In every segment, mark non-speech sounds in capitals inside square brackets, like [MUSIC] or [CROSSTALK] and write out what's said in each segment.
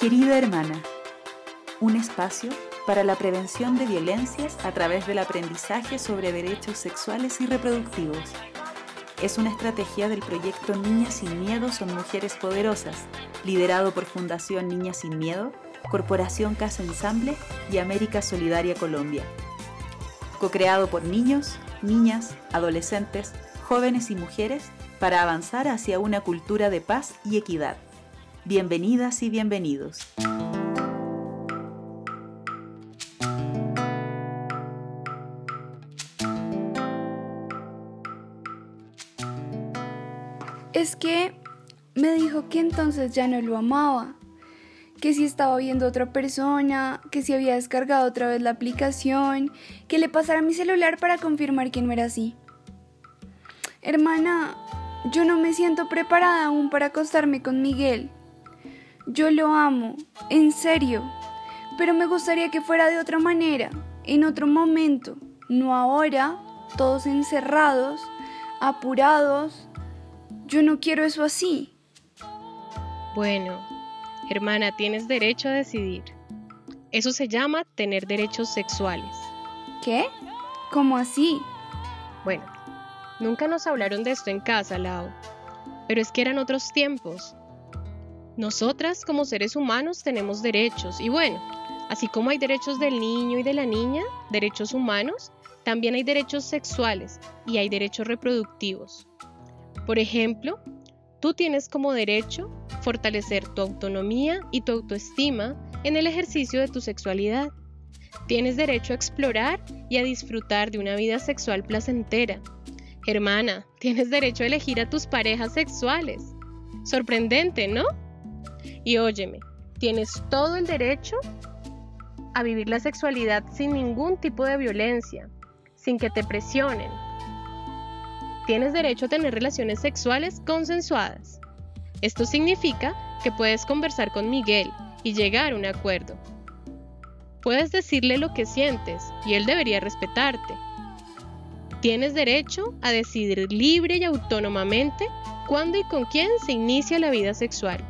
Querida hermana, un espacio para la prevención de violencias a través del aprendizaje sobre derechos sexuales y reproductivos. Es una estrategia del proyecto Niñas sin Miedo son Mujeres Poderosas, liderado por Fundación Niñas sin Miedo, Corporación Casa Ensamble y América Solidaria Colombia. Co-creado por niños, niñas, adolescentes, jóvenes y mujeres para avanzar hacia una cultura de paz y equidad. Bienvenidas y bienvenidos. Es que me dijo que entonces ya no lo amaba, que si estaba viendo a otra persona, que si había descargado otra vez la aplicación, que le pasara mi celular para confirmar que no era así. Hermana, yo no me siento preparada aún para acostarme con Miguel. Yo lo amo, en serio, pero me gustaría que fuera de otra manera, en otro momento, no ahora, todos encerrados, apurados. Yo no quiero eso así. Bueno, hermana, tienes derecho a decidir. Eso se llama tener derechos sexuales. ¿Qué? ¿Cómo así? Bueno, nunca nos hablaron de esto en casa, Lau. Pero es que eran otros tiempos. Nosotras como seres humanos tenemos derechos y bueno, así como hay derechos del niño y de la niña, derechos humanos, también hay derechos sexuales y hay derechos reproductivos. Por ejemplo, tú tienes como derecho fortalecer tu autonomía y tu autoestima en el ejercicio de tu sexualidad. Tienes derecho a explorar y a disfrutar de una vida sexual placentera. Hermana, tienes derecho a elegir a tus parejas sexuales. Sorprendente, ¿no? Y óyeme, tienes todo el derecho a vivir la sexualidad sin ningún tipo de violencia, sin que te presionen. Tienes derecho a tener relaciones sexuales consensuadas. Esto significa que puedes conversar con Miguel y llegar a un acuerdo. Puedes decirle lo que sientes y él debería respetarte. Tienes derecho a decidir libre y autónomamente cuándo y con quién se inicia la vida sexual.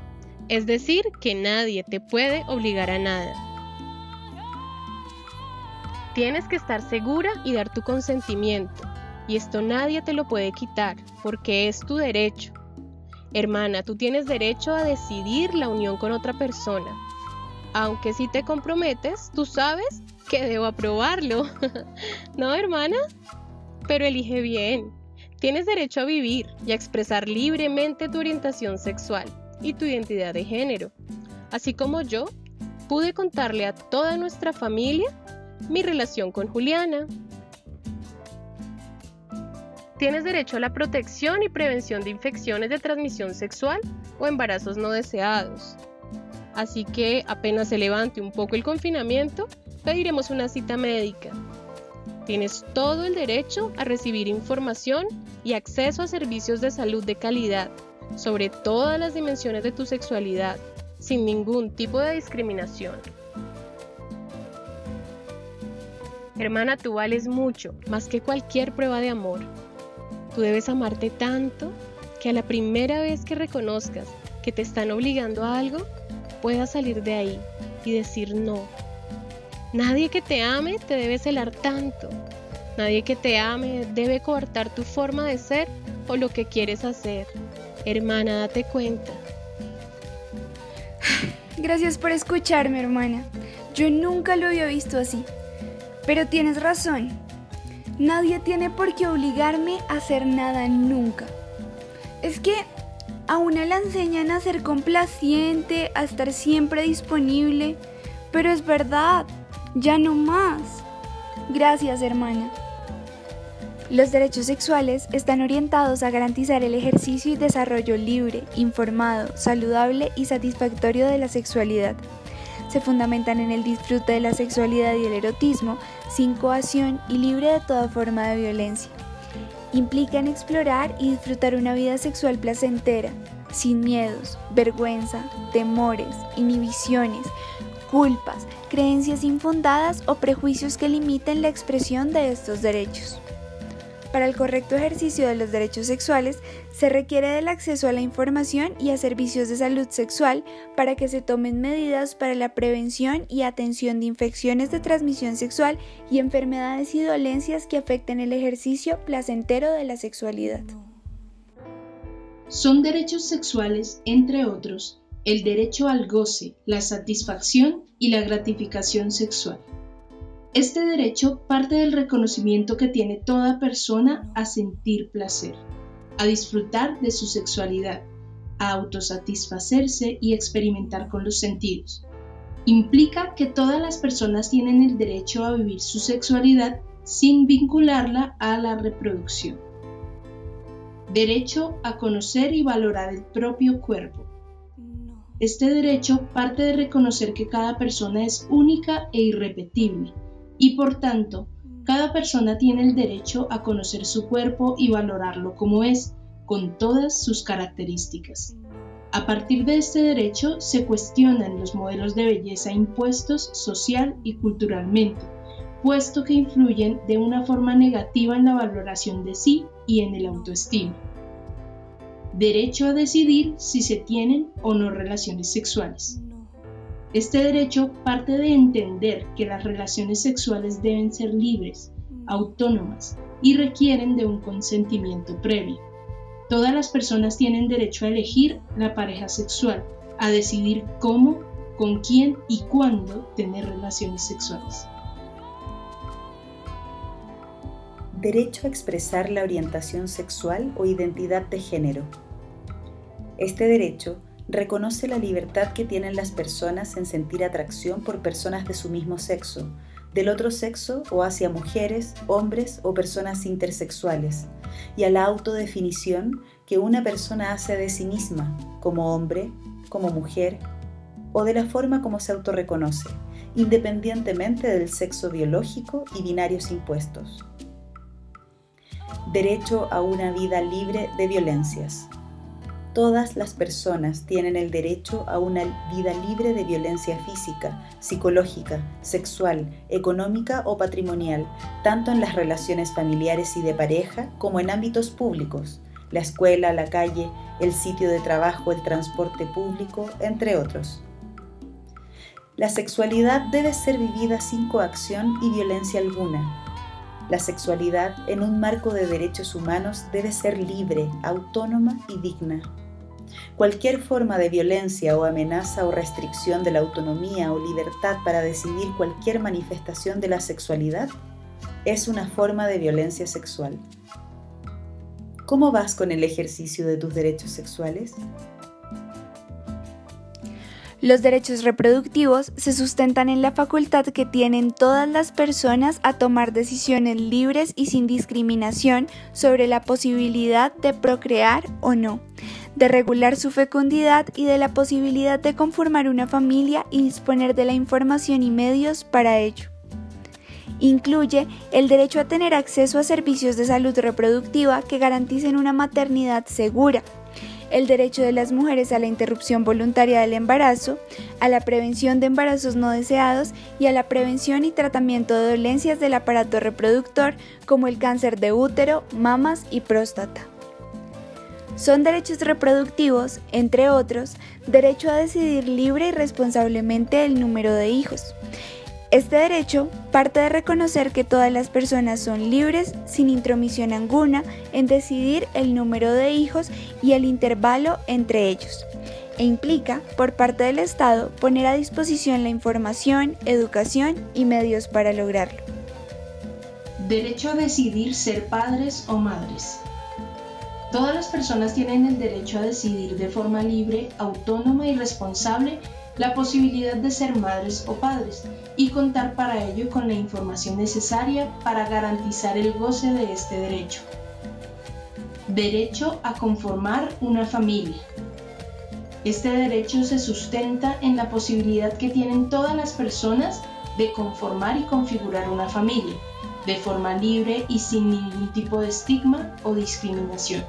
Es decir, que nadie te puede obligar a nada. Tienes que estar segura y dar tu consentimiento, y esto nadie te lo puede quitar, porque es tu derecho. Hermana, tú tienes derecho a decidir la unión con otra persona. Aunque si te comprometes, tú sabes que debo aprobarlo. [LAUGHS] ¿No, hermana? Pero elige bien. Tienes derecho a vivir y a expresar libremente tu orientación sexual y tu identidad de género. Así como yo, pude contarle a toda nuestra familia mi relación con Juliana. Tienes derecho a la protección y prevención de infecciones de transmisión sexual o embarazos no deseados. Así que apenas se levante un poco el confinamiento, pediremos una cita médica. Tienes todo el derecho a recibir información y acceso a servicios de salud de calidad sobre todas las dimensiones de tu sexualidad, sin ningún tipo de discriminación. Hermana, tú vales mucho, más que cualquier prueba de amor. Tú debes amarte tanto que a la primera vez que reconozcas que te están obligando a algo, puedas salir de ahí y decir no. Nadie que te ame te debe celar tanto. Nadie que te ame debe coartar tu forma de ser o lo que quieres hacer. Hermana, date cuenta. Gracias por escucharme, hermana. Yo nunca lo había visto así. Pero tienes razón. Nadie tiene por qué obligarme a hacer nada nunca. Es que a una la enseñan a ser complaciente, a estar siempre disponible. Pero es verdad, ya no más. Gracias, hermana. Los derechos sexuales están orientados a garantizar el ejercicio y desarrollo libre, informado, saludable y satisfactorio de la sexualidad. Se fundamentan en el disfrute de la sexualidad y el erotismo, sin coacción y libre de toda forma de violencia. Implican explorar y disfrutar una vida sexual placentera, sin miedos, vergüenza, temores, inhibiciones, culpas, creencias infundadas o prejuicios que limiten la expresión de estos derechos. Para el correcto ejercicio de los derechos sexuales se requiere del acceso a la información y a servicios de salud sexual para que se tomen medidas para la prevención y atención de infecciones de transmisión sexual y enfermedades y dolencias que afecten el ejercicio placentero de la sexualidad. Son derechos sexuales, entre otros, el derecho al goce, la satisfacción y la gratificación sexual. Este derecho parte del reconocimiento que tiene toda persona a sentir placer, a disfrutar de su sexualidad, a autosatisfacerse y experimentar con los sentidos. Implica que todas las personas tienen el derecho a vivir su sexualidad sin vincularla a la reproducción. Derecho a conocer y valorar el propio cuerpo. Este derecho parte de reconocer que cada persona es única e irrepetible y por tanto, cada persona tiene el derecho a conocer su cuerpo y valorarlo como es, con todas sus características. A partir de este derecho se cuestionan los modelos de belleza impuestos social y culturalmente, puesto que influyen de una forma negativa en la valoración de sí y en el autoestima. Derecho a decidir si se tienen o no relaciones sexuales. Este derecho parte de entender que las relaciones sexuales deben ser libres, autónomas y requieren de un consentimiento previo. Todas las personas tienen derecho a elegir la pareja sexual, a decidir cómo, con quién y cuándo tener relaciones sexuales. Derecho a expresar la orientación sexual o identidad de género. Este derecho reconoce la libertad que tienen las personas en sentir atracción por personas de su mismo sexo, del otro sexo o hacia mujeres, hombres o personas intersexuales, y a la autodefinición que una persona hace de sí misma, como hombre, como mujer, o de la forma como se autorreconoce, independientemente del sexo biológico y binarios impuestos. Derecho a una vida libre de violencias. Todas las personas tienen el derecho a una vida libre de violencia física, psicológica, sexual, económica o patrimonial, tanto en las relaciones familiares y de pareja como en ámbitos públicos, la escuela, la calle, el sitio de trabajo, el transporte público, entre otros. La sexualidad debe ser vivida sin coacción y violencia alguna, la sexualidad en un marco de derechos humanos debe ser libre, autónoma y digna. Cualquier forma de violencia o amenaza o restricción de la autonomía o libertad para decidir cualquier manifestación de la sexualidad es una forma de violencia sexual. ¿Cómo vas con el ejercicio de tus derechos sexuales? Los derechos reproductivos se sustentan en la facultad que tienen todas las personas a tomar decisiones libres y sin discriminación sobre la posibilidad de procrear o no, de regular su fecundidad y de la posibilidad de conformar una familia y disponer de la información y medios para ello. Incluye el derecho a tener acceso a servicios de salud reproductiva que garanticen una maternidad segura, el derecho de las mujeres a la interrupción voluntaria del embarazo, a la prevención de embarazos no deseados y a la prevención y tratamiento de dolencias del aparato reproductor como el cáncer de útero, mamas y próstata. Son derechos reproductivos, entre otros, derecho a decidir libre y responsablemente el número de hijos, este derecho parte de reconocer que todas las personas son libres, sin intromisión alguna, en decidir el número de hijos y el intervalo entre ellos, e implica, por parte del Estado, poner a disposición la información, educación y medios para lograrlo. Derecho a decidir ser padres o madres. Todas las personas tienen el derecho a decidir de forma libre, autónoma y responsable la posibilidad de ser madres o padres y contar para ello con la información necesaria para garantizar el goce de este derecho. Derecho a conformar una familia. Este derecho se sustenta en la posibilidad que tienen todas las personas de conformar y configurar una familia, de forma libre y sin ningún tipo de estigma o discriminación.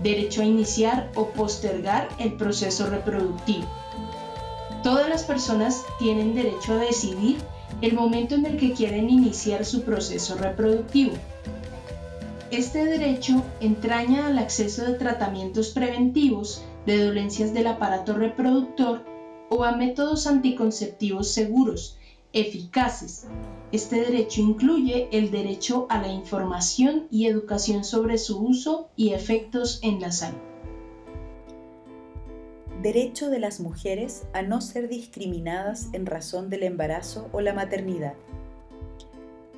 Derecho a iniciar o postergar el proceso reproductivo. Todas las personas tienen derecho a decidir el momento en el que quieren iniciar su proceso reproductivo. Este derecho entraña al acceso de tratamientos preventivos de dolencias del aparato reproductor o a métodos anticonceptivos seguros, eficaces. Este derecho incluye el derecho a la información y educación sobre su uso y efectos en la salud. Derecho de las mujeres a no ser discriminadas en razón del embarazo o la maternidad.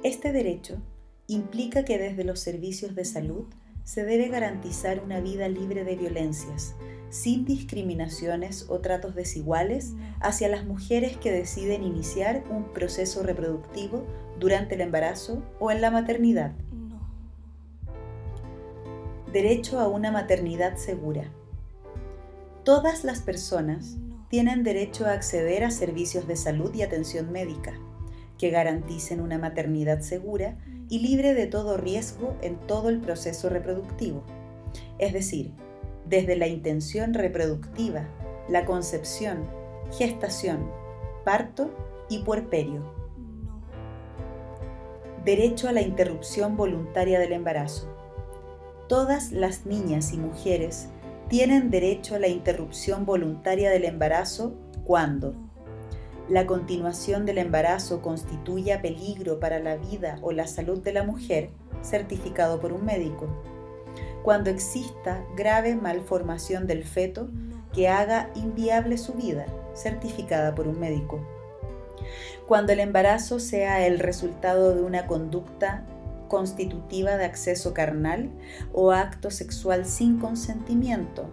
Este derecho implica que desde los servicios de salud se debe garantizar una vida libre de violencias, sin discriminaciones o tratos desiguales hacia las mujeres que deciden iniciar un proceso reproductivo durante el embarazo o en la maternidad. Derecho a una maternidad segura. Todas las personas tienen derecho a acceder a servicios de salud y atención médica que garanticen una maternidad segura y libre de todo riesgo en todo el proceso reproductivo, es decir, desde la intención reproductiva, la concepción, gestación, parto y puerperio. Derecho a la interrupción voluntaria del embarazo. Todas las niñas y mujeres tienen derecho a la interrupción voluntaria del embarazo cuando la continuación del embarazo constituya peligro para la vida o la salud de la mujer, certificado por un médico. Cuando exista grave malformación del feto que haga inviable su vida, certificada por un médico. Cuando el embarazo sea el resultado de una conducta constitutiva de acceso carnal o acto sexual sin consentimiento,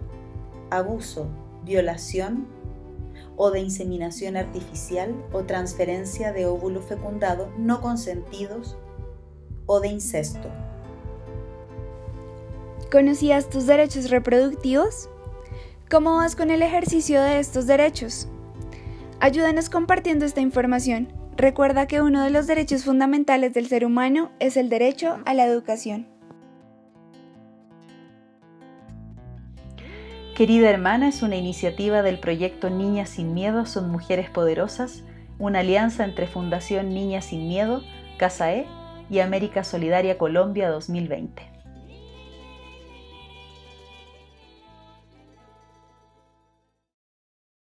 abuso, violación o de inseminación artificial o transferencia de óvulos fecundados no consentidos o de incesto. ¿Conocías tus derechos reproductivos? ¿Cómo vas con el ejercicio de estos derechos? Ayúdanos compartiendo esta información. Recuerda que uno de los derechos fundamentales del ser humano es el derecho a la educación. Querida Hermana es una iniciativa del proyecto Niñas sin Miedo son Mujeres Poderosas, una alianza entre Fundación Niñas sin Miedo, Casa E y América Solidaria Colombia 2020.